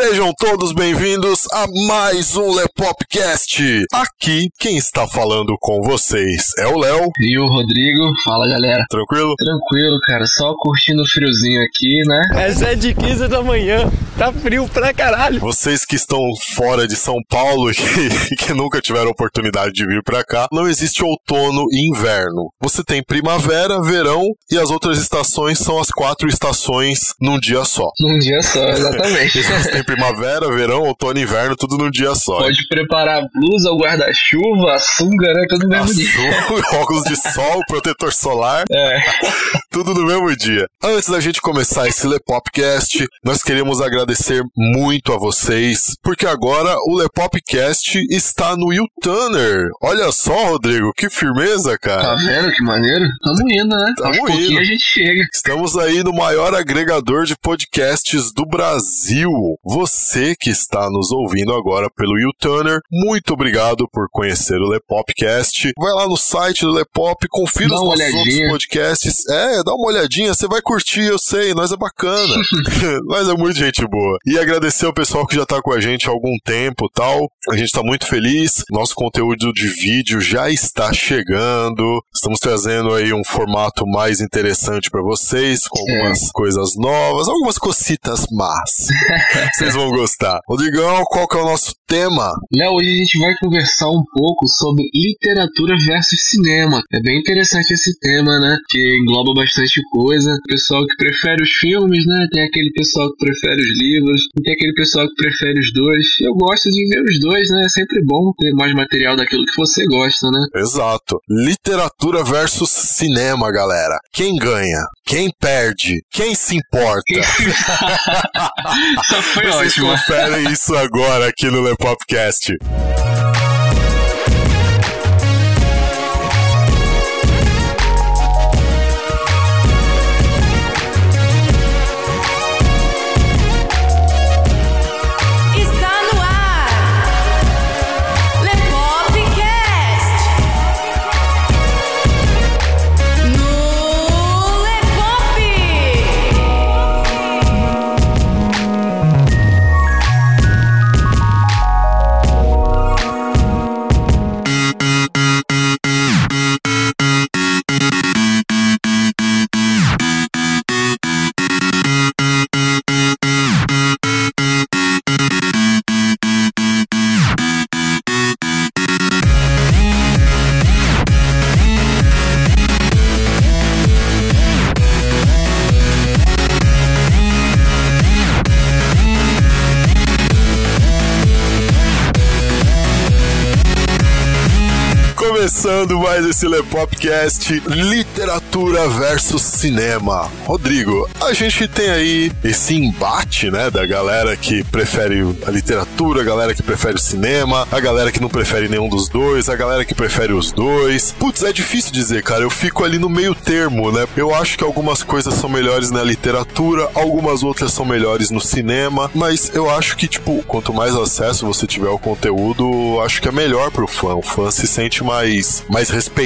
Sejam todos bem-vindos a mais um Lepopcast. Aqui, quem está falando com vocês é o Léo. E o Rodrigo. Fala, galera. Tranquilo? Tranquilo, cara. Só curtindo o friozinho aqui, né? É 7 15 da manhã. Tá frio pra caralho. Vocês que estão fora de São Paulo e que, que nunca tiveram oportunidade de vir pra cá, não existe outono e inverno. Você tem primavera, verão e as outras estações são as quatro estações num dia só. Num dia só, exatamente. Primavera, verão, outono inverno, tudo num dia só. Pode preparar a blusa, o guarda-chuva, a sunga, né? Tudo no mesmo dia. Azul, óculos de sol, protetor solar, É. tudo no mesmo dia. Antes da gente começar esse Lepopcast, nós queremos agradecer muito a vocês, porque agora o Lepopcast está no YouTuner. Olha só, Rodrigo, que firmeza, Tá cara. vendo que maneiro? Tamo indo, né? Tamo Aos indo. a gente chega. Estamos aí no maior agregador de podcasts do Brasil. Você que está nos ouvindo agora pelo YouTuner, muito obrigado por conhecer o Lepopcast. Vai lá no site do Lepop, confira Dá os nossos outros olhadinha. podcasts. É, dá uma olhadinha, você vai curtir, eu sei, nós é bacana. nós é muito gente boa. E agradecer ao pessoal que já tá com a gente há algum tempo e tal. A gente tá muito feliz. Nosso conteúdo de vídeo já está chegando. Estamos trazendo aí um formato mais interessante para vocês, com É. algumas coisas novas, algumas cocitas más. Vocês vão gostar. Rodrigão, qual que é o nosso tema? Léo, hoje a gente vai conversar um pouco sobre literatura versus cinema. É bem interessante esse tema, né? Que engloba bastante coisa. Pessoal que prefere os filmes, né? Tem aquele pessoal que prefere os livros, e tem aquele pessoal que prefere os dois. Eu gosto de ver os dois, né? É sempre bom ter mais material daquilo que você gosta, né? Exato. Literatura versus cinema, galera. Quem ganha? Quem perde? Quem se importa? Só foi Vocês ótimo. conferem isso agora aqui no Lepopcast. Está Começando mais esse Lepopcast, literatura versus cinema. Rodrigo, a gente tem aí esse embate, né, da galera que prefere a literatura, a galera que prefere o cinema, a galera que não prefere nenhum dos dois, a galera que prefere os dois. Putz, é difícil dizer, cara, eu fico ali no meio termo, né? Eu acho que algumas coisas são melhores na literatura, algumas outras são melhores no cinema, mas eu acho que, tipo, quanto mais acesso você tiver ao conteúdo, acho que é melhor pro fã. O fã se sente mais, mais respeitado,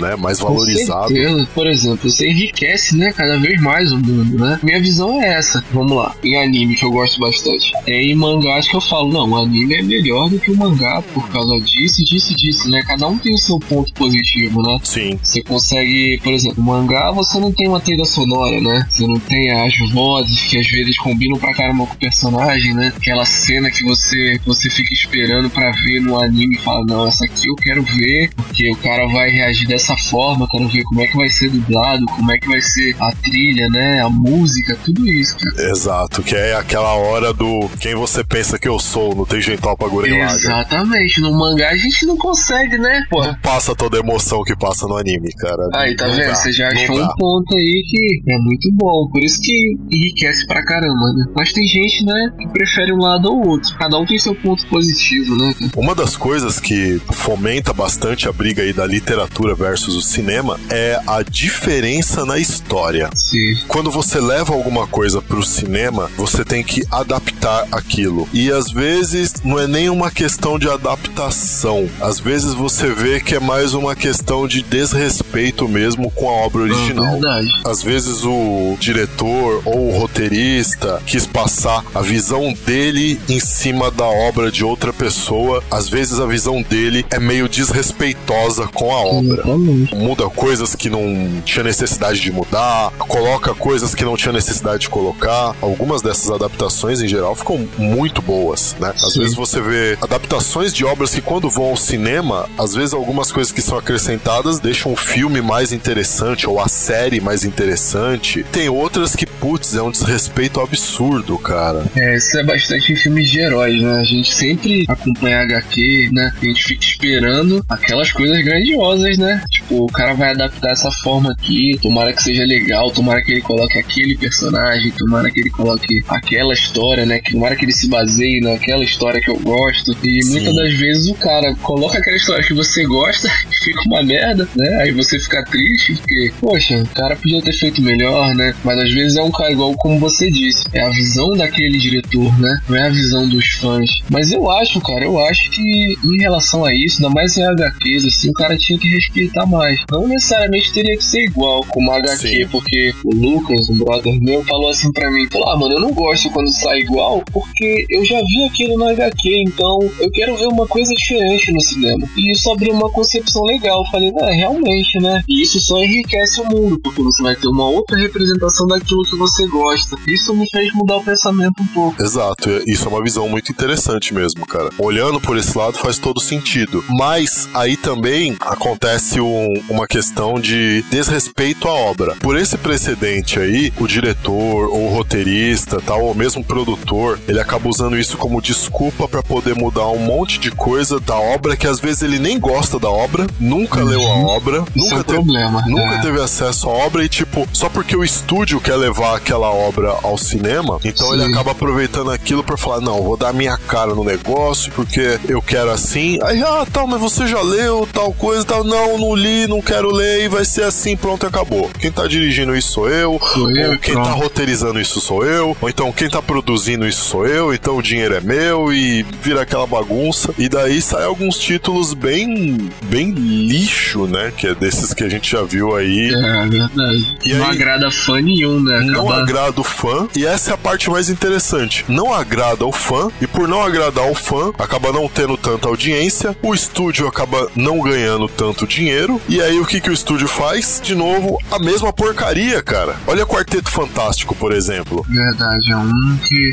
né? Mais valorizado. Com certeza. Por exemplo, você enriquece, né, cada vez mais o mundo, né? Minha visão é essa. Vamos lá. Em anime, que eu gosto bastante. Tem mangás que eu falo, não, o anime é melhor do que o mangá por causa disso, disso disso, né? Cada um tem o seu ponto positivo, né? Sim. Você consegue, por exemplo, mangá você não tem uma trilha sonora, né? Você não tem as vozes que às vezes combinam pra caramba com o personagem, né? Aquela cena que você, que você fica esperando pra ver no anime e fala, não, essa aqui eu quero ver, porque o cara vai reagir dessa forma, quero ver como é que vai ser dublado, como é que vai ser a trilha, né? A música, tudo isso, cara. Exato, que é aquela hora do quem você pensa que eu sou, não tem jeito pra Guren Lager. Exatamente, no mangá a gente não consegue, né? Pô, Não passa toda a emoção que passa no anime, cara. Aí, tá Não vendo? dá, Você já achou dá. um ponto aí que é muito bom. Por isso que enriquece pra caramba, né? Mas tem gente, né, que prefere um lado ou outro. Cada um tem seu ponto positivo, né? Uma das coisas que fomenta bastante a briga aí da literatura versus o cinema é a diferença na história. Sim. Quando você leva alguma coisa pro cinema, você tem que adaptar aquilo. E às vezes não é nem uma questão de adaptação. Às vezes você vê que é mais uma questão de desrespeito mesmo com a obra original. É verdade. Às vezes o diretor ou o roteirista quis passar a visão dele em cima da obra de outra pessoa. Às vezes a visão dele é meio desrespeitosa com a obra. Exatamente. Muda coisas que não tinha necessidade de mudar, coloca coisas que não tinha necessidade de colocar. Algumas dessas adaptações, em geral, ficam muito boas, né? Às Sim. vezes você vê adaptações de obras que, quando vão ao cinema, às vezes algumas coisas que são acrescentadas deixam o filme mais interessante ou a série mais interessante. Tem outras que, putz, é um desrespeito absurdo, cara. É, isso é bastante em filmes de heróis, né? A gente sempre acompanha HQ, né? A gente fica esperando aquelas coisas grandiosas, né? Tipo, o cara vai adaptar essa forma aqui, tomara que seja legal, tomara que ele coloque aquele personagem, tomara que ele coloque aquela história, né? Tomara que ele se baseie naquela história que eu gosto. E Sim. muitas das vezes o cara coloca aquela história que você gosta e fica uma merda, né? Aí você fica triste, porque, poxa, o cara podia ter feito melhor, né? Mas às vezes é um cara igual como você disse, é a visão daquele diretor, né? Não é a visão dos fãs. Mas eu acho, cara, eu acho que em relação a isso, ainda mais em HQs, assim, o cara tinha que respeitar mais. Não necessariamente teria que ser igual como a HQ, Sim. porque o Lucas, um brother meu, falou assim pra mim, falou, ah, mano, eu não gosto quando sai igual, porque eu já vi aquilo no HQ, então eu quero ver uma coisa diferente no cinema. E isso abriu uma concepção legal. Eu falei, é, realmente, né? E isso só enriquece o mundo, porque você vai ter uma outra representação daquilo que você gosta. Isso me fez mudar o pensamento um pouco. Exato, isso é uma visão muito interessante mesmo, cara. Olhando por esse lado faz todo sentido. Mas aí também acontece um- uma questão de desrespeito à obra. Por esse precedente aí, o diretor ou o roteirista, tal, ou mesmo o produtor, ele acaba usando isso como desculpa pra poder mudar um monte de coisa da obra que às vezes ele nem gosta da obra, nunca leu a obra, é nunca teve problema. Nunca é. teve acesso à obra e, tipo, só porque o estúdio quer levar aquela obra ao cinema, então ele Sim. acaba aproveitando aquilo pra falar: não, vou dar minha cara no negócio porque eu quero assim. Aí, ah, tal, mas você já leu tal coisa, tal. Não, não li, não quero ler e vai ser assim, pronto, acabou. Quem tá dirigindo isso sou eu, Sou eu, ou quem pronto. tá roteirizando isso sou eu, ou então quem tá produzindo isso sou eu, então o dinheiro é meu e vira aquela bagunça. E daí sai alguns títulos bem, bem lixo, né? Que é desses que a gente já viu aí. É verdade. E não aí- agrada fã nenhum, né? Não Acaba- agrada o fã, e essa é a parte mais interessante. Não agrada o fã, e por não agradar o fã, acaba não tendo tanta audiência, o estúdio acaba não ganhando tanto dinheiro, e aí o que, que o estúdio faz? De novo, a mesma porcaria, cara. Olha Quarteto Fantástico, por exemplo. Verdade, é um que.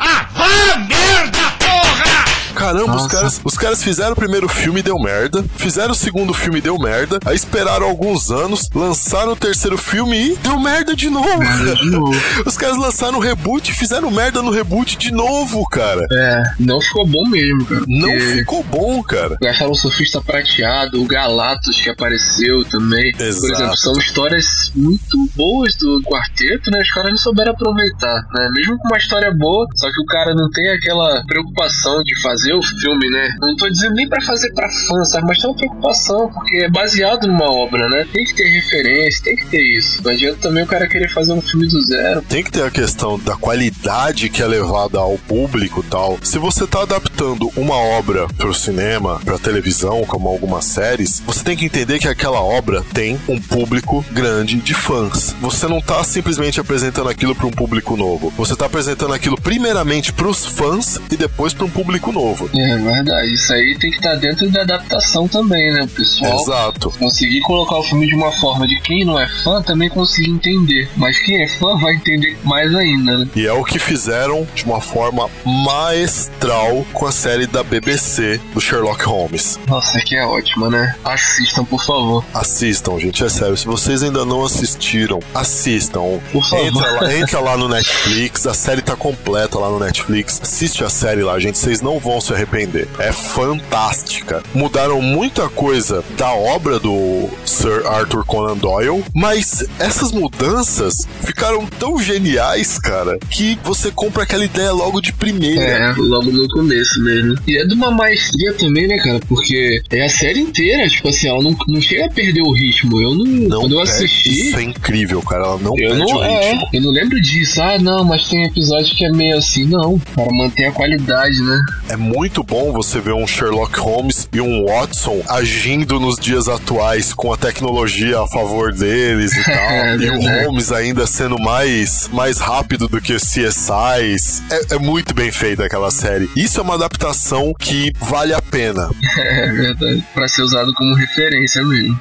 Caramba, os caras, os caras fizeram o primeiro filme e deu merda, fizeram o segundo filme e deu merda, aí esperaram alguns anos, lançaram o terceiro filme e deu merda de novo. Merda de novo. Os caras lançaram o reboot e fizeram merda no reboot de novo, cara. É, não ficou bom mesmo, cara. Não ficou bom, cara. Gastaram o Surfista Prateado, o Galatos que apareceu também. Por Exato. exemplo, são histórias muito boas do quarteto, né? Os caras não souberam aproveitar, né? Mesmo com uma história boa, só que o cara não tem aquela preocupação de fazer o filme, né? Não tô dizendo nem pra fazer pra fã, sabe? Mas tem uma preocupação, porque é baseado numa obra, né? Tem que ter referência, tem que ter isso. Não adianta também o cara querer fazer um filme do zero. Tem que ter a questão da qualidade que é levada ao público tal. Se você tá adaptando uma obra pro cinema, pra televisão, como algumas séries, você tem que entender que aquela obra tem um público grande de fãs. Você não tá simplesmente apresentando aquilo pra um público novo. Você tá apresentando aquilo primeiramente pros fãs e depois pra um público novo. É verdade. Isso aí tem que estar dentro da adaptação também, né? Pessoal Exato. conseguir colocar o filme de uma forma de quem não é fã também conseguir entender. Mas quem é fã vai entender mais ainda, né? E é o que fizeram de uma forma maestral com a série da BBC do Sherlock Holmes. Nossa, que é ótima, né? Assistam, por favor. Assistam, gente, é sério. Se vocês ainda não assistiram, assistam. Por favor. Entra lá, entra lá no Netflix, a série tá completa lá no Netflix. Assiste a série lá, gente. Vocês não vão se arrepender. É fantástica. Mudaram muita coisa da obra do Sir Arthur Conan Doyle, mas essas mudanças ficaram tão geniais, cara, que você compra aquela ideia logo de primeira. É, logo no começo mesmo. E é de uma maestria também, né, cara? Porque é a série inteira, tipo assim, ela não, não chega a perder o ritmo. Eu não. Não quando eu assisti. Isso é incrível, cara. Ela não Eu perde não, o é, eu não lembro disso. Ah, não, mas tem episódio que é meio assim. Não, para manter a qualidade, né? É muito bom você ver um Sherlock Holmes e um Watson agindo nos dias atuais com a tecnologia a favor deles e tal. É e o. Holmes ainda sendo mais, mais rápido do que os CSIs. É, é muito bem feita aquela série. Isso é uma adaptação que vale a pena. É verdade. Pra ser usado como referência mesmo.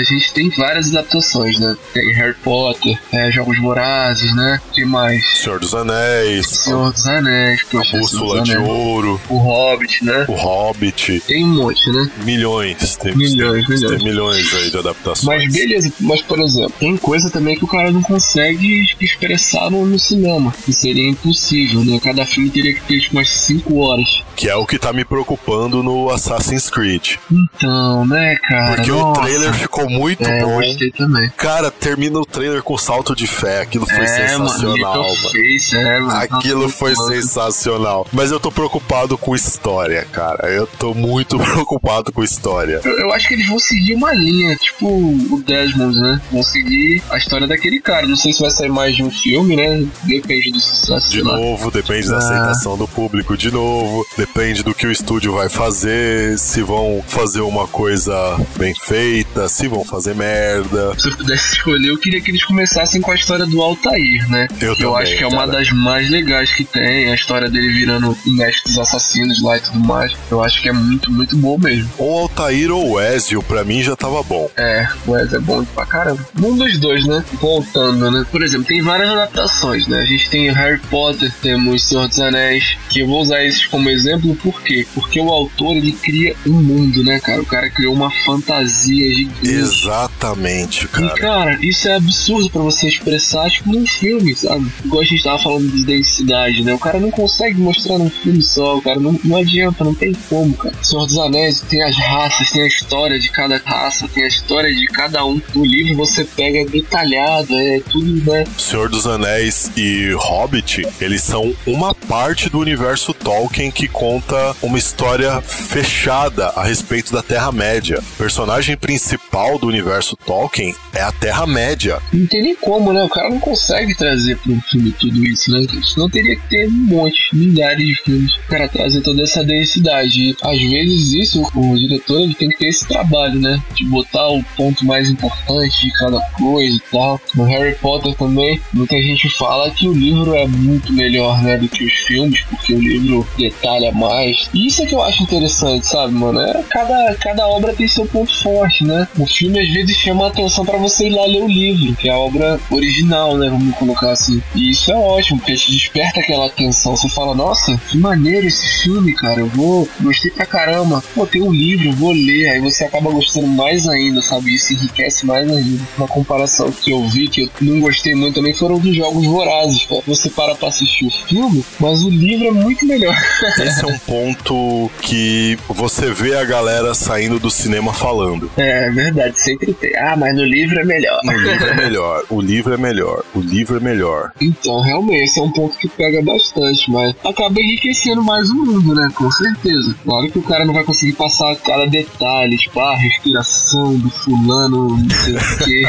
A gente tem várias adaptações, né? Tem Harry Potter, é, Jogos Vorazes, né? que mais? Senhor dos Anéis, Senhor dos Anéis, a poxa, Senhor Bússola de Anéis. Ouro, O Hobbit, né? o Hobbit. Tem um monte, né? Milhões. Tem, Milhões, tem, milhões. tem milhões aí de adaptações. Mas beleza, mas por exemplo, tem coisa também que o cara não consegue expressar no, no cinema, que seria impossível, né? Cada filme teria que ter tipo, umas 5 horas. Que é o que tá me preocupando no Assassin's Creed. Então, né, cara? Porque Nossa. o trailer ficou muito É, eu bom. gostei também. Cara, termina o trailer com salto de fé. Aquilo foi é, mano, sensacional, Little mano. Face, é, mano. Aquilo foi mano. sensacional. Mas eu tô preocupado com história, cara. Eu tô muito preocupado com história. Eu, eu acho que eles vão seguir uma linha, tipo o Desmond, né? Vão seguir a história daquele cara. Não sei se vai sair mais de um filme, né? Depende do sucesso. De novo, depende da Ah. aceitação do público. De novo, depende do que o estúdio vai fazer. Se vão fazer uma coisa bem feita, se vão fazer merda. Se eu pudesse escolher, eu queria que eles começassem com a história do Altair, né? Eu eu acho que é uma cara. das mais legais que tem, a história dele virando o mestre dos assassinos lá e tudo mais. Eu acho que é muito, muito bom mesmo. Ou Altair ou Ezio, pra mim já tava bom. É, o Wes é bom pra caramba. Um dos dois, né? Voltando, né? Por exemplo, tem várias adaptações, né? A gente tem Harry Potter, temos Senhor dos Anéis, que eu vou usar esses como exemplo, por quê? Porque o autor, ele cria um mundo, né, cara? O cara criou uma fantasia gigante. Exatamente, E, cara. cara, isso é absurdo pra você expressar, tipo, num filme, sabe? Igual a gente tava falando de densidade, né? O cara não consegue mostrar num filme só, o cara não, não adianta, não tem como, cara. Senhor dos Anéis tem as raças, tem a história de cada raça, tem a história de cada um. No livro você pega detalhado, é tudo, né? Senhor dos Anéis e Hobbit, eles são uma parte do universo Tolkien que conta uma história fechada a respeito da Terra-média. O personagem principal do universo Tolkien é a Terra-média. Não tem nem como, né? O cara não consegue trazer para um filme tudo isso, né? Senão teria que ter um monte, milhares de filmes para trazer toda essa densidade. E às vezes isso, o diretor ele tem que ter esse trabalho, né? De botar o ponto mais importante de cada coisa e tal. No Harry Potter também, muita gente fala que o livro é muito melhor, né? Do que os filmes, porque o livro detalha mais. E isso é que eu acho interessante, sabe, mano? É, cada, cada obra tem seu ponto forte, né? O filme às vezes chama a atenção para você ir lá ler o livro, que é a obra original, né? Vamos colocar assim. E isso é ótimo, porque te desperta aquela atenção. Você fala, nossa, que maneiro esse filme, cara. Eu vou, gostei pra caramba. Pô, tem um livro, eu vou ler. Aí você acaba gostando mais ainda, sabe? Isso enriquece mais ainda. Uma comparação que eu vi, que eu não gostei muito também, foram dos Jogos Vorazes. cara. Você para pra assistir o filme, mas o livro é muito melhor. Esse é um ponto que você vê a galera saindo do cinema falando. é verdade, sempre tem. Ah, mas no livro é melhor. O livro é melhor, o livro é melhor, o livro é melhor. Então, realmente, esse é um ponto que pega bastante, mas acaba enriquecendo mais o mundo, né? Com certeza. Claro que o cara não vai conseguir passar cada detalhe, tipo, ah, a respiração do fulano, não sei o quê.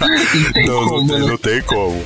não tem Não, como, não, tem, né? não tem como.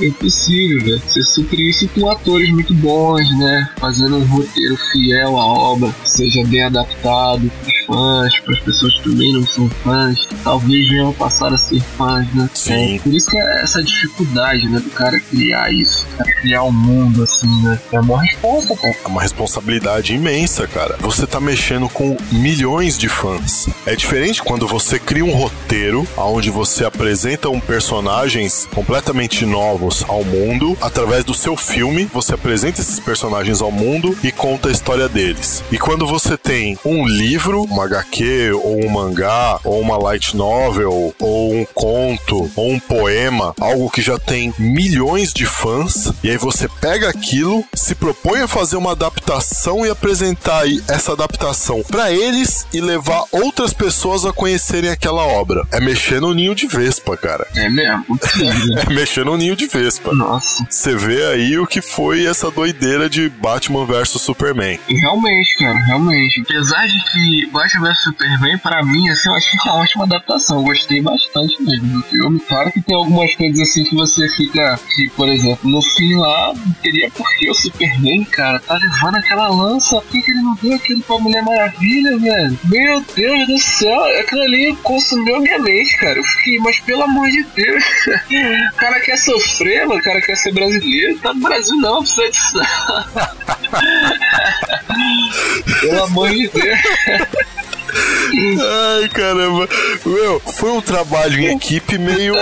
É impossível, velho. Você suprir isso com atores muito bons, né? Fazendo um roteiro fiel à obra, que seja bem adaptado fãs, para as pessoas que também não são fãs, talvez venham passar a ser fãs, né? Sim. É, por isso que é essa dificuldade, né, do cara criar isso. cara, criar um mundo assim, né? É uma resposta, cara. É uma responsabilidade imensa, cara. Você tá mexendo com milhões de fãs. É diferente quando você cria um roteiro onde você apresenta um personagens completamente novos ao mundo. Através do seu filme, você apresenta esses personagens ao mundo e conta a história deles. E quando você tem um livro, uma HQ, ou um mangá, ou uma light novel, ou um conto, ou um poema, algo que já tem milhões de fãs, e aí você pega aquilo, se propõe a fazer uma adaptação e apresentar aí essa adaptação para eles e levar outras pessoas a conhecerem aquela obra. É mexer no ninho de Vespa, cara. É mesmo. É mexer no ninho de Vespa. Nossa. Você vê aí o que foi essa doideira de Batman versus Superman. E Realmente, cara, realmente. Apesar de que Batman vs Superman, pra mim, assim, eu achei uma ótima adaptação. Eu gostei bastante mesmo do filme. Claro que tem algumas coisas assim que você fica. Que, por exemplo, no fim lá, não teria por que o Superman, cara, tá levando aquela lança. Por que, que ele não deu aquilo pra Mulher Maravilha, velho? Meu Deus do céu, aquilo ali consumiu minha mente, cara. Eu fiquei, mas pelo amor de Deus. o cara quer sofrer, mano, o cara quer ser brasileiro. Tá no Brasil não, precisa disso. Pelo amor de Deus. Ai, caramba. Meu, foi um trabalho em equipe meio,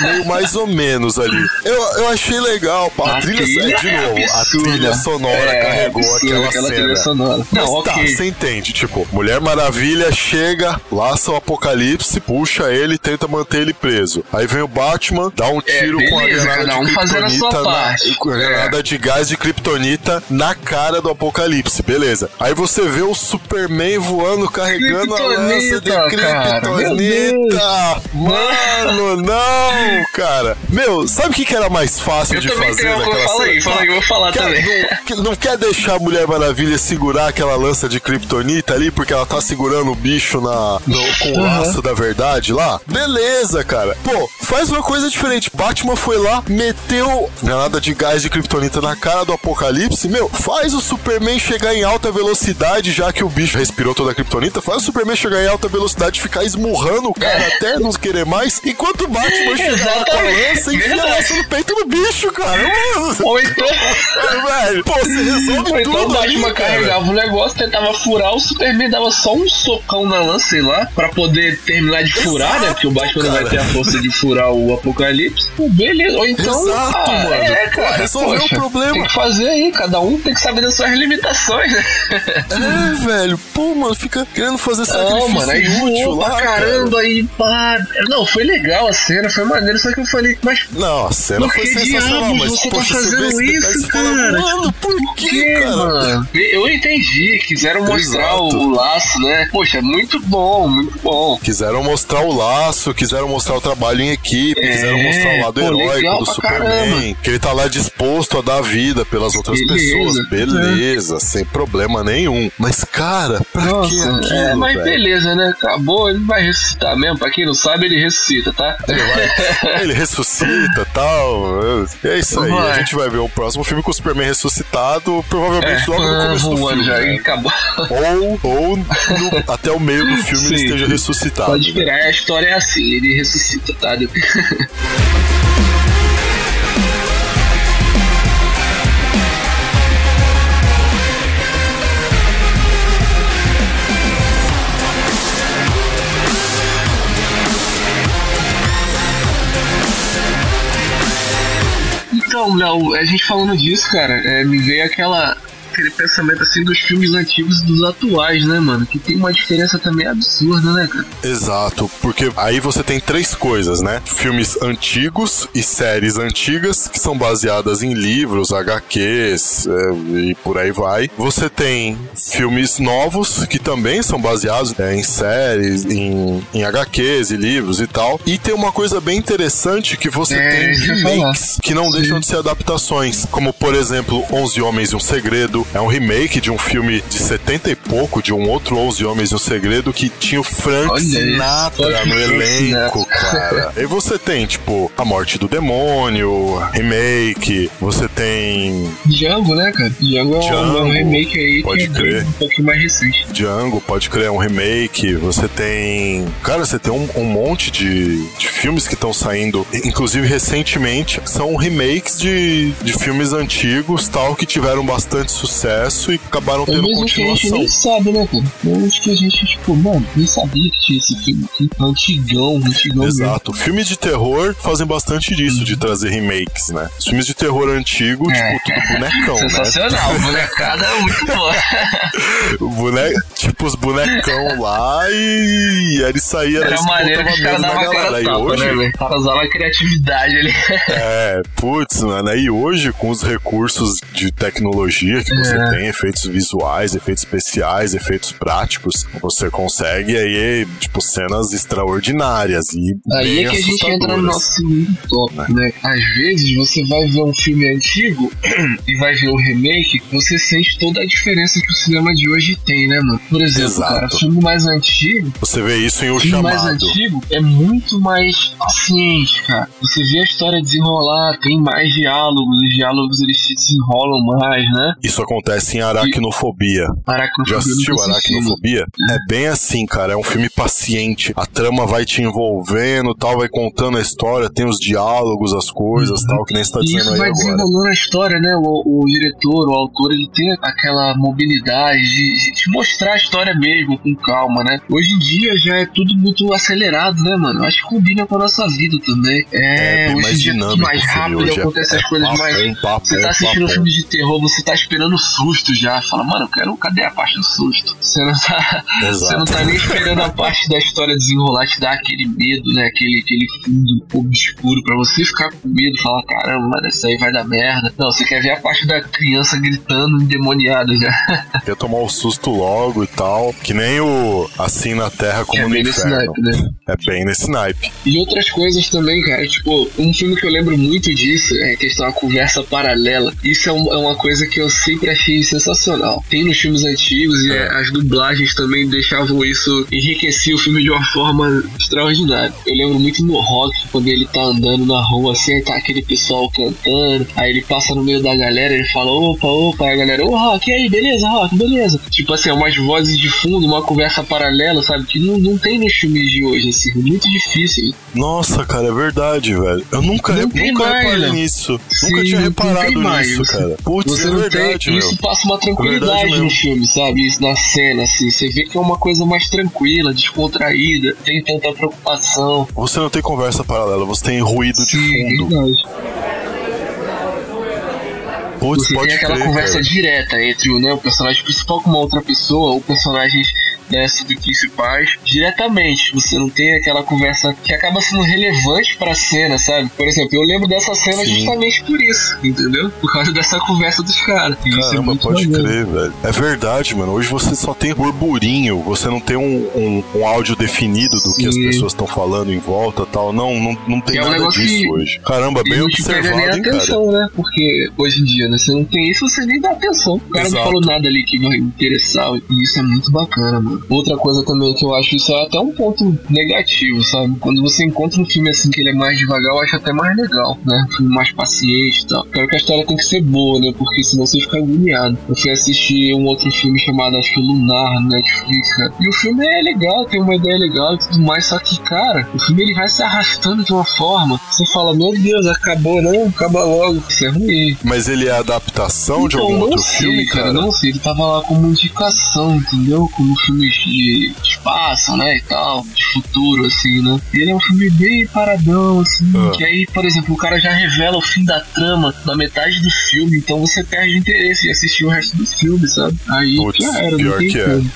meio mais ou menos ali. Eu, eu achei legal, pá. A, A trilha, trilha de é novo, a absurda. trilha sonora É, carregou absurda, aquela, aquela cena. trilha sonora. Mas Não, tá, ok. você entende, tipo, Mulher Maravilha chega, laça o apocalipse, puxa ele e tenta manter ele preso. Aí vem o Batman, dá um tiro com a É, beleza, granada cada um de a kryptonita na, com a É. granada de gás de kryptonita na cara do apocalipse, beleza. Aí você vê o Superman voando, carregando a lança de Kryptonita, cara, meu kryptonita. Mano, não, cara. Meu, sabe o que, que era mais fácil Eu de fazer tenho naquela fala aí, cena? fala aí, eu vou falar Quer- também. Não, não quer deixar a Mulher Maravilha segurar aquela lança de kryptonita ali, porque ela tá segurando o bicho na, no- com o laço da verdade lá? Beleza, cara. Pô, faz uma coisa diferente. Batman foi lá, meteu granada de gás de kryptonita na cara do apocalipse. Meu, faz o Superman chegar em alta velocidade, já que o bicho respirou toda a Faz o Superman chegar em alta velocidade e ficar esmurrando o cara até não querer mais, enquanto o Batman chegar lá com a lança e enfia a lança no peito do bicho, cara. Mano, Ou então, velho, pô, você resolve ou então o tudo ali, Batman cara. carregava o negócio, tentava furar, o Superman dava só um socão na lança, sei lá, pra poder terminar de furar, né? Porque o Batman não vai cara. ter a força de furar o apocalipse. Pô, beleza. Ou então. Exato, ah, mano. É, cara. resolveu poxa, o problema. Tem que fazer aí, cada um tem que saber das suas limitações, né? É, velho, pô, mano, fica querendo fazer sacrifício Não, mano, aí inútil voou lá, pra cara. caramba, aí pá. Não, foi legal a cena, foi maneiro, só que eu falei, mas Não, a cena foi sensacional, diabos mas você tá fazendo isso, cara? Mano, por que, que, cara? mano? Eu entendi, quiseram mostrar Exato. o, o laço, né? Poxa, muito bom, muito bom. Quiseram mostrar o laço, quiseram mostrar o trabalho em equipe, É, quiseram mostrar o lado pô, heróico do Superman, caramba. que ele tá lá disposto a dar vida pelas outras Beleza. pessoas. Beleza, sem problema nenhum. Mas, cara, pra que aquilo, é, mas velho? beleza, né? Acabou, ele vai ressuscitar mesmo. Pra quem não sabe, ele ressuscita, tá? Ele, vai- ele ressuscita e tal. É isso aí. Vai. A gente vai ver o próximo filme com o Superman ressuscitado, provavelmente logo no começo do filme. já, né? acabou. Ou, ou no- até o meio do filme ele Sim. esteja ressuscitado. Pode esperar, a história é assim, ele ressuscita, tá? Então, Léo, a gente falando disso, cara, é, me veio aquela aquele pensamento assim dos filmes antigos e dos atuais, né, mano? Que tem uma diferença também absurda, né, cara? Exato, porque aí você tem três coisas, né? Filmes antigos e séries antigas que são baseadas em livros, HQs é, e por aí vai. Você tem filmes novos que também são baseados é, em séries, em, em HQs e livros e tal. E tem uma coisa bem interessante que você É, tem remakes que não deixam de ser adaptações, como por exemplo 11 Homens e um Segredo, Segredo. É um remake de um filme de 70 e pouco, de um outro 11 Homens e um Segredo, que tinha o Frank Olha Sinatra no elenco, cara. E você tem, tipo, A Morte do Demônio, remake, você tem Django, né, cara? Django é um- Django, um remake aí pode é crer. bem- um pouquinho mais recente. Django, pode criar um remake, você tem. Cara, você tem um, um monte de, de filmes que estão saindo, inclusive recentemente, são remakes de, de filmes antigos, tal, que tiveram bastante sucesso e acabaram É tendo mesmo que a gente continuação. nem sabe, né, cara? É mesmo que a gente, tipo, mano, nem sabia que tinha esse filme aqui. Antigão, antigão mesmo. Exato. Filmes de terror fazem bastante disso, de trazer remakes, né? Os filmes de terror antigo, É. tipo, tudo bonecão, né? Sensacional, bonecada é muito boa. O boneco, tipo, os bonecão lá e, e ele saía Era isso maneiro que os caras davam a E tapa, hoje, né, cara usava a criatividade ali. É, putz, mano, e hoje com os recursos de tecnologia que você É. tem, efeitos visuais, efeitos especiais, efeitos práticos, você consegue aí, tipo, cenas extraordinárias e Aí é que a gente entra no nosso segundo tópico, né? Às vezes você vai ver um filme antigo e vai ver o remake, você sente toda a diferença que o cinema de hoje tem, né, mano? Por exemplo, Exato. cara, filme mais antigo, Você vê isso em O filme mais Chamado. antigo é muito mais paciente, cara. Você vê a história desenrolar, tem mais diálogos, os diálogos eles se desenrolam mais, né? Isso acontece em Aracnofobia. Aracnofobia, Já assistiu. Aracnofobia? É bem assim, cara. É um filme paciente. A trama vai te envolvendo, tal, vai contando a história, tem os diálogos, as coisas, tal, que nem você tá E dizendo isso aí vai agora. desenrolando a história, né? O, o diretor, o autor, ele tem aquela mobilidade de, de mostrar a história mesmo, com calma, né? Hoje em dia já é tudo muito acelerado, né, mano? Acho que combina com a nossa vida também. É, bem hoje mais em dia é tudo dinâmico mais o filme rápido, hoje, é- acontecem as é coisas mais. é Você é tá assistindo um filme de terror, você tá esperando susto já. Fala, mano, eu quero. Cadê a parte do susto? Você não tá. Você não tá nem esperando a parte da história desenrolar, te dar aquele medo, né? Aquele, aquele fundo obscuro pra você ficar com medo, falar, caramba, mas essa aí vai dar merda. Não, você quer ver a parte da criança gritando endemoniada já. Quer tomar o susto logo e tal. Que nem o Assim na Terra como é no bem nesse Inferno. naipe, né? É bem nesse naipe. E outras coisas também, cara. Tipo, um filme que eu lembro muito disso é a questão da conversa paralela. Isso é, um- é uma coisa que eu sempre achei sensacional. Tem nos filmes antigos e É. as dublagens também deixavam isso, enriquecia o filme de uma forma extraordinária. Eu lembro muito no rock, quando ele tá andando na rua assim, tá aquele pessoal cantando, aí ele passa no meio da galera, ele fala, opa, opa, aí a galera, ô rock, e aí, beleza, rock, beleza. Tipo assim, umas vozes de fundo, uma conversa paralela, sabe? Que não, não tem nos filmes de hoje, assim, é muito difícil. Nossa, cara, é verdade, velho. Eu nunca, Não nunca mais, reparei né? nisso. Sim, nunca tinha reparado mais, nisso, você- cara. Putz, Você é não verdade, tem. Isso passa uma tranquilidade no filme, sabe? Isso na cena, assim. Você vê que é uma coisa mais tranquila, descontraída, tem tanta preocupação. Você não tem conversa paralela, você tem ruído de Sim, fundo. verdade. Putz, Você tem aquela crer, conversa cara. direta entre o, né, o personagem principal com uma outra pessoa, ou personagens né, principais, diretamente. Você não tem aquela conversa que acaba sendo relevante pra cena, sabe? Por exemplo, eu lembro dessa cena Sim. justamente por isso, entendeu? Por causa dessa conversa dos caras. É Caramba, muito pode maneiro. crer, velho. É verdade, mano. Hoje você só tem burburinho, você não tem um, um, um áudio definido do que as pessoas estão falando em volta tal. Não, não, não tem é um nada disso que- hoje. Caramba, bem pega nem observado, a hein, cara. atenção, né? Porque hoje em dia, né? Você não tem isso, você nem dá atenção. O cara Exato. não falou nada ali que vai interessar. E isso é muito bacana, mano. Outra coisa também que eu acho isso é até um ponto negativo, sabe? Quando você encontra um filme assim que ele é mais devagar, eu acho até mais legal, né? Um filme mais paciente e tal. Claro que a história tem que ser boa, né? Porque senão você fica agoniado. Eu fui assistir um outro filme chamado, acho que Lunar, no Netflix, cara. E o filme é legal, tem uma ideia legal e tudo mais, só que, cara, o filme ele vai se arrastando de uma forma. Você fala, meu Deus, acabou, não? Acaba logo. Isso é ruim. Mas ele é adaptação de Então, algum não outro sei, filme, cara? Não sei, ele tava lá como indicação, entendeu? Como filmes de espaço, né, e tal, de futuro, assim, né? E ele é um filme bem paradão, assim, Ah. que aí, por exemplo, o cara já revela o fim da trama na metade do filme, então você perde interesse em assistir o resto do filme, sabe? Aí Putz, já era, não tem que é. como.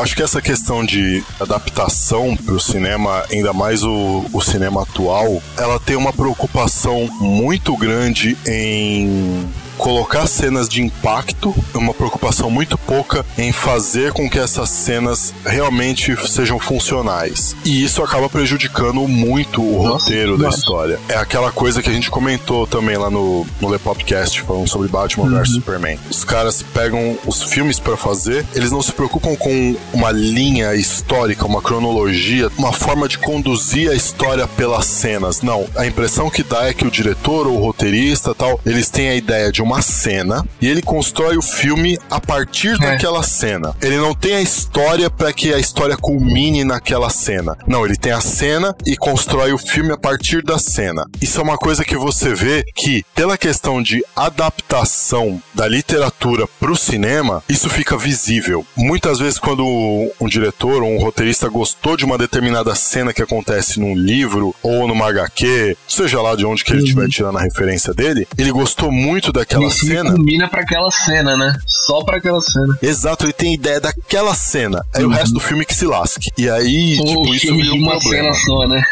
Acho que essa questão de adaptação pro cinema, ainda mais o, o cinema atual, ela tem uma preocupação muito grande em colocar cenas de impacto, uma preocupação muito pouca em fazer com que essas cenas realmente sejam funcionais. E isso acaba prejudicando muito o Nossa, roteiro da história. É aquela coisa que a gente comentou também lá no, no Le Popcast, falando sobre Batman Uhum. vs Superman. Os caras pegam os filmes pra fazer, eles não se preocupam com uma linha histórica, uma cronologia, uma forma de conduzir a história pelas cenas. Não, a impressão que dá é que o diretor ou o roteirista tal, eles têm a ideia de uma cena e ele constrói o filme a partir É. daquela cena. Ele não tem a história para que a história culmine naquela cena. Não, ele tem a cena e constrói o filme a partir da cena. Isso é uma coisa que você vê que, pela questão de adaptação da literatura pro cinema, isso fica visível. Muitas vezes, quando um diretor ou um roteirista gostou de uma determinada cena que acontece num livro ou numa HQ, seja lá de onde que ele estiver tirando a referência dele, ele gostou muito daquela Filme cena. combina pra aquela cena, né? Só pra aquela cena. Exato, ele tem ideia daquela cena. Aí o resto do filme que se lasque. E aí, Ou tipo, isso vira de um uma problema. cena só, né?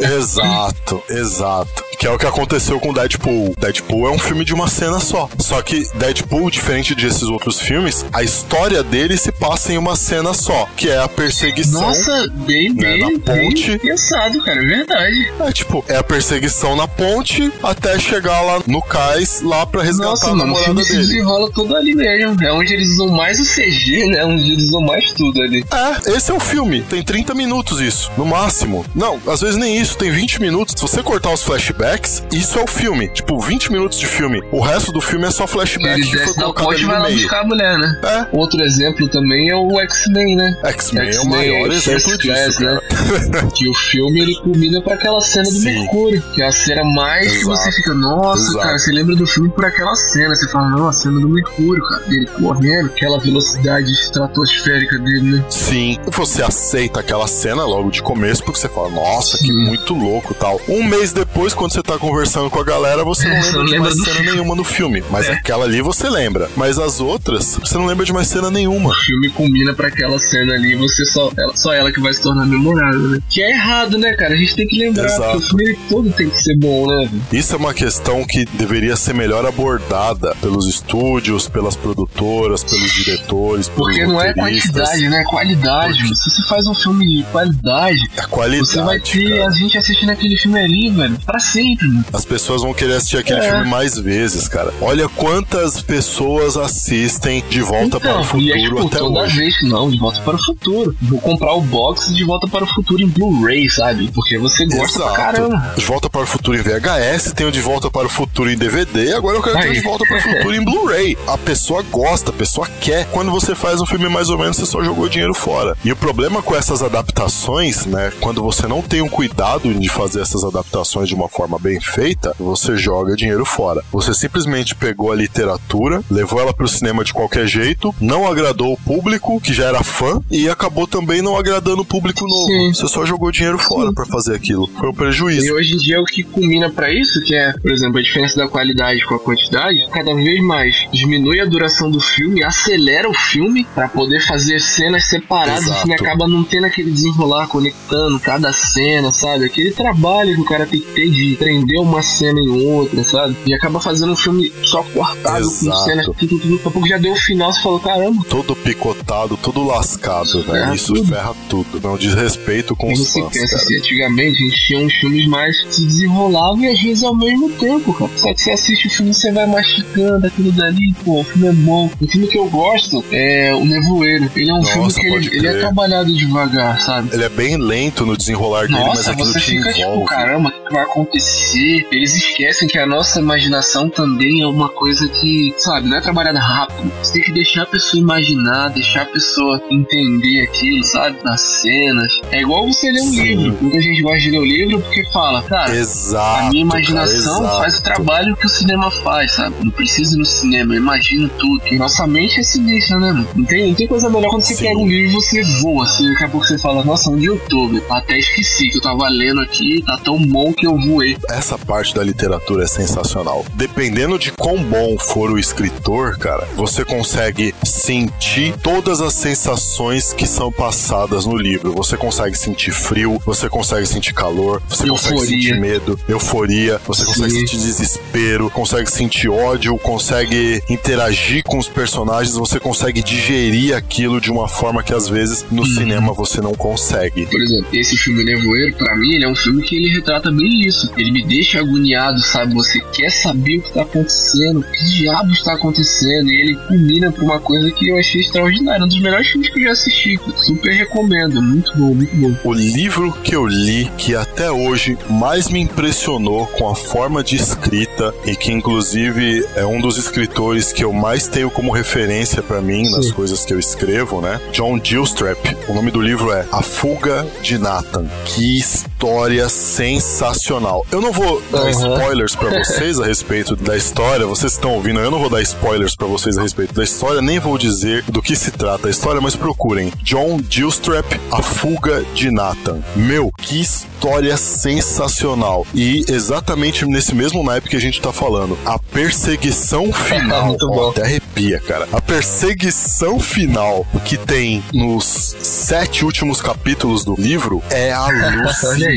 Exato, exato. Que é o que aconteceu com Deadpool. Deadpool é um filme de uma cena só. Só que Deadpool, diferente desses outros filmes, a história dele se passa em uma cena só, que é a perseguição. Nossa, bem, né, bem, na ponte. bem pensado, cara, é verdade. É tipo, é a perseguição na ponte até chegar lá no cais, lá pra resgatar Nossa, a mano, o namorada filme dele. desenrola todo ali mesmo. É onde eles usam mais o CG, né? Onde eles usam mais tudo ali. É, esse é o filme. Tem 30 minutos isso, no máximo. Não, às vezes nem isso, tem 20 minutos. Se você cortar os flashbacks, isso é o filme. Tipo, 20 minutos de filme. O resto do filme é só flashback Eles que descem da ponte e vai lá meio. buscar a mulher, né? É. Outro exemplo também é o X-Men, né? X-Men é o maior exemplo disso, né? que o filme ele culmina pra aquela cena do Sim. Mercúrio, que é a cena mais que Exato. você fica, nossa, Exato. cara, você lembra do filme por aquela cena, você fala, não, a cena do Mercúrio, cara, dele correndo, aquela velocidade estratosférica dele, né? Sim, você aceita aquela cena logo de começo porque você fala, nossa, que Sim. muito louco tal. Um mês depois, quando você tá conversando com a galera, você não É, lembra você não de lembra mais do cena filme. nenhuma no filme. Mas É. aquela ali você lembra. Mas as outras, você não lembra de mais cena nenhuma. O filme culmina pra aquela cena ali, você só ela, só ela que vai se tornar memorável, né? Que é errado, né, cara? A gente tem que lembrar Exato. que o filme todo tem que ser bom, né? Isso é uma questão que deveria ser melhor abordada pelos estúdios, pelas produtoras, pelos diretores, pelos Porque não é quantidade, né? É qualidade. Porque- Se você faz um filme de qualidade, A qualidade. você vai ter cara. a gente assistindo aquele filme ali, velho, pra sempre, mano. As pessoas vão querer assistir aquele É. filme mais vezes, cara. Olha quantas pessoas assistem De Volta para o e é Futuro tipo, até toda hoje. vez que não, de volta para o futuro. Vou comprar o box de volta para o futuro em Blu-ray, sabe? Porque você gosta pra caramba. De Volta para o Futuro em VHS, tem o De Volta para o Futuro em DVD, e agora eu quero ter o Aí. De Volta para o Futuro em Blu-ray. A pessoa gosta, a pessoa quer. Quando você faz um filme mais ou menos, você só jogou dinheiro fora. E o problema com essas adaptações, né, quando você não tem um cuidado de fazer essas adaptações de uma forma bem feita, você joga dinheiro fora. Você simplesmente pegou a literatura, levou ela pro cinema de qualquer jeito, não agradou o público, que já era fã, e acabou também não agradando o público novo. Sim. Você só jogou dinheiro fora pra fazer aquilo. Foi um prejuízo. E hoje em dia o que culmina pra isso, que é, por exemplo, a diferença da qualidade com a quantidade, cada vez mais diminui a duração do filme, acelera o filme pra poder fazer cenas separadas, Exato. o filme acaba não tendo aquele desenrolar conectando cada cena, sabe? Aquele trabalho que o cara tem que ter de prender uma cena em outra, sabe? E acaba fazendo um filme só cortado com Exato. cenas, tudo, tudo, tudo. Daqui a pouco já deu o final, você falou, caramba, Todo picotado, tudo lascado, velho. ferra Isso tudo. ferra tudo. Não diz respeito com Quando os fãs, pensa assim, antigamente a gente tinha uns filmes mais que se desenrolavam e às vezes ao mesmo tempo, cara. Só que você assiste o filme você vai mastigando aquilo dali, pô, o filme é bom. O filme que eu gosto é O Nevoeiro. Ele é um Nossa, filme que ele, ele é trabalhado devagar, sabe? Ele é bem lento no desenrolar dele, mas Nossa, aquilo você te fica tipo, envolve. caramba, o que vai acontecer? Eles esquecem que a nossa imaginação também é uma coisa que, sabe, não é trabalhada rápido. Você tem que deixar a pessoa imaginar, deixar a pessoa entender aquilo, sabe? Nas cenas. É igual você ler um Sim. livro. Muita gente gosta de ler o livro porque fala, cara, Exato. a minha imaginação cara, faz o trabalho que o cinema faz, sabe? Não precisa ir no cinema, imagino tudo. Nossa mente é sinistra, né, mano? Não tem, não tem coisa melhor quando você Sim. pega um livro e você voa, assim, daqui a pouco você fala, nossa, onde eu tô? velho? Até esqueci que eu tava lendo aqui, tá tão bom que eu voei. Essa parte da literatura é sensacional. Dependendo de quão bom for o escritor, cara, você consegue sentir todas as sensações que são passadas no livro. Você consegue sentir frio, você consegue sentir calor, você consegue Euforia. sentir medo, euforia, você consegue Sim. sentir desespero, consegue sentir ódio, consegue interagir com os personagens, você consegue digerir aquilo de uma forma que às vezes no cinema você não consegue. Por exemplo, esse filme Nevoeiro, pra mim, ele é um filme que ele retrata bem isso. Ele me deixa agoniado, sabe? Você quer saber o que tá acontecendo, o que diabos tá acontecendo, e ele culmina pra uma coisa que eu achei extraordinária. Um dos melhores filmes que eu já assisti. Super recomendo. Muito bom, muito bom. O livro que eu li que até hoje mais me impressionou com a forma de escrita e que inclusive é um dos escritores que eu mais tenho como referência pra mim nas Sim. coisas que eu escrevo, né? John Gilstrap. O nome do livro é A Fuga de Nathan. Que história sensacional. Eu não vou dar Aham. spoilers pra vocês a respeito da história. Vocês estão ouvindo, eu não vou dar spoilers pra vocês a respeito da história, nem vou dizer do que se trata a história, mas procurem John Gilstrap, A Fuga de Nathan. Meu, que história sensacional. E exatamente nesse mesmo naipe que a gente tá falando, a perseguição final. Muito Ó, bom. até arrepia, cara. A perseguição final que tem nos sete últimos capítulos do livro é alucinante,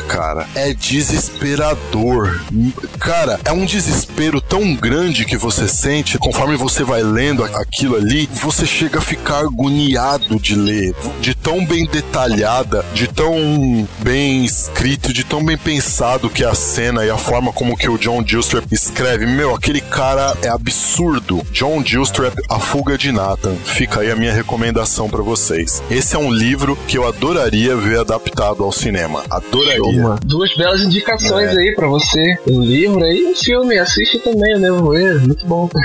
cara. É desesperador. Cara, é um desespero tão grande que você sente conforme você vai lendo aquilo ali, você chega a ficar agoniado de ler, de tão bem detalhada, de tão bem escrito, de tão bem pensado que é a cena e a forma como que o John Gilstrap escreve. Meu, aquele cara é absurdo. John Gilstrap, A Fuga de Nathan. Fica aí a minha recomendação pra vocês. Esse é um livro que eu adoraria ver adaptado ao cinema. Adoraria. Duas belas indicações É. aí pra você. Um livro aí e um filme. Assiste também o Nevoeiro. Muito bom.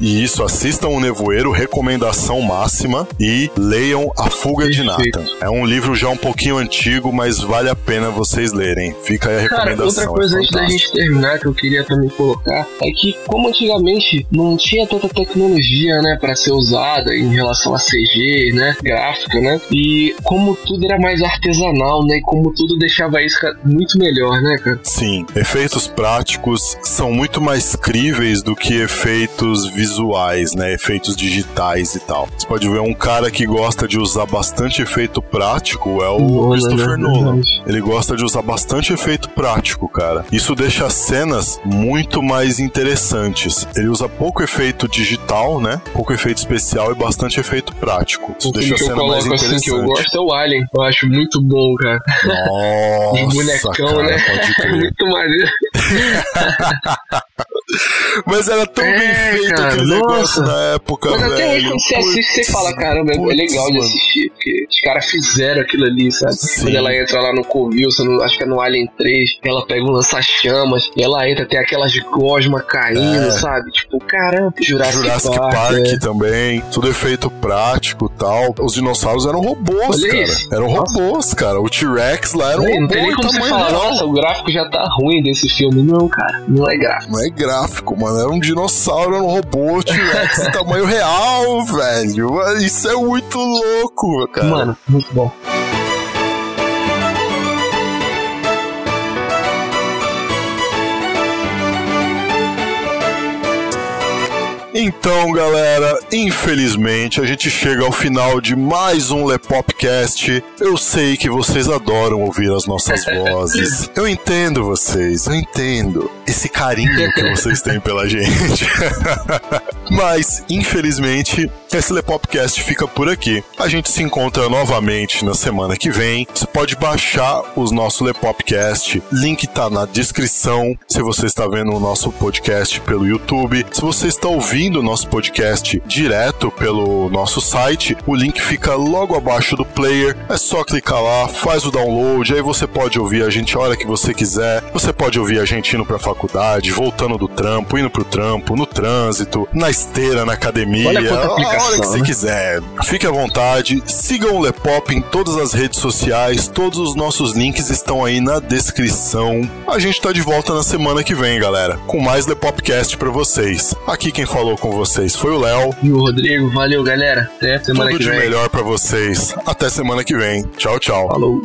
E isso, assistam o Nevoeiro, recomendação máxima, e leiam A Fuga de. Nathan. É um livro já um pouquinho antigo, mas vale a pena vocês lerem. Fica aí a Cara, recomendação. outra coisa é antes da gente terminar que eu queria também colocar é que, como antigamente não tinha tanta tecnologia, né, para ser usada em relação a CG, né, gráfica, né, e como tudo era mais artesanal, né, e como tudo deixava isso ca- muito melhor, né, cara. Sim, efeitos práticos são muito mais críveis do que efeitos visuais, né? Efeitos digitais e tal. Você pode ver um cara que gosta de usar bastante efeito prático é o Nolan, Christopher né? Nolan. Ele gosta de usar bastante efeito prático, cara. Isso deixa as cenas muito mais interessantes. Ele usa pouco efeito digital, né? Pouco efeito especial e bastante efeito prático. Isso O deixa a cena mais coloco assim interessante. que eu gosto é o Alien. Eu acho muito bom, cara. Nossa, De bonecão, cara, né? pode crer. muito maneiro. Mas era tão É, bem feito cara, aquele nossa. negócio na época, Mas até hoje, velho. quando você assiste, você fala, caramba, é Putz, legal de assistir. Porque os caras fizeram aquilo ali, sabe? Sim. Quando ela entra lá no Covil, acho que é no Alien 3, ela pega um lança-chamas, e ela entra, tem aquelas gosmas caindo, É. sabe? Tipo, caramba, Jurassic, Jurassic Park. Park, é. também, tudo efeito prático e tal. Os dinossauros eram robôs, Olha cara. isso. Eram Nossa. robôs, cara. O T-Rex lá era um Não, não robô tem nem como você falar, nossa, o gráfico já tá ruim desse filme. Não, cara, não é gráfico. Não é gráfico, mano. Era um dinossauro, era um robô, T-Rex tamanho real, velho. Isso é muito louco, cara. Mano, muito bom. Então, galera, infelizmente a gente chega ao final de mais um Lepopcast. Eu sei que vocês adoram ouvir as nossas vozes. Eu entendo vocês, eu entendo esse carinho que vocês têm pela gente. Mas, infelizmente, esse Lepopcast fica por aqui. A gente se encontra novamente na semana que vem. Você pode baixar os nossos Lepopcast. Link tá na descrição. Se você está vendo o nosso podcast pelo YouTube, se você está ouvindo o nosso podcast direto pelo nosso site, o link fica logo abaixo do player. É só clicar lá, faz o download, aí você pode ouvir a gente a hora que você quiser. Você pode ouvir a gente indo pra faculdade, voltando do trampo, indo pro trampo, no trânsito, na esteira, na academia, Olha a hora que você né? quiser. Fique à vontade, sigam o Lepop em todas as redes sociais, todos os nossos links estão aí na descrição. A gente tá de volta na semana que vem, galera, com mais Lepopcast pra vocês. Aqui quem falou com vocês foi o Léo. E o Rodrigo, valeu galera. Até semana Tudo que de vem. melhor pra vocês. Até semana que vem. Tchau, tchau. Falou.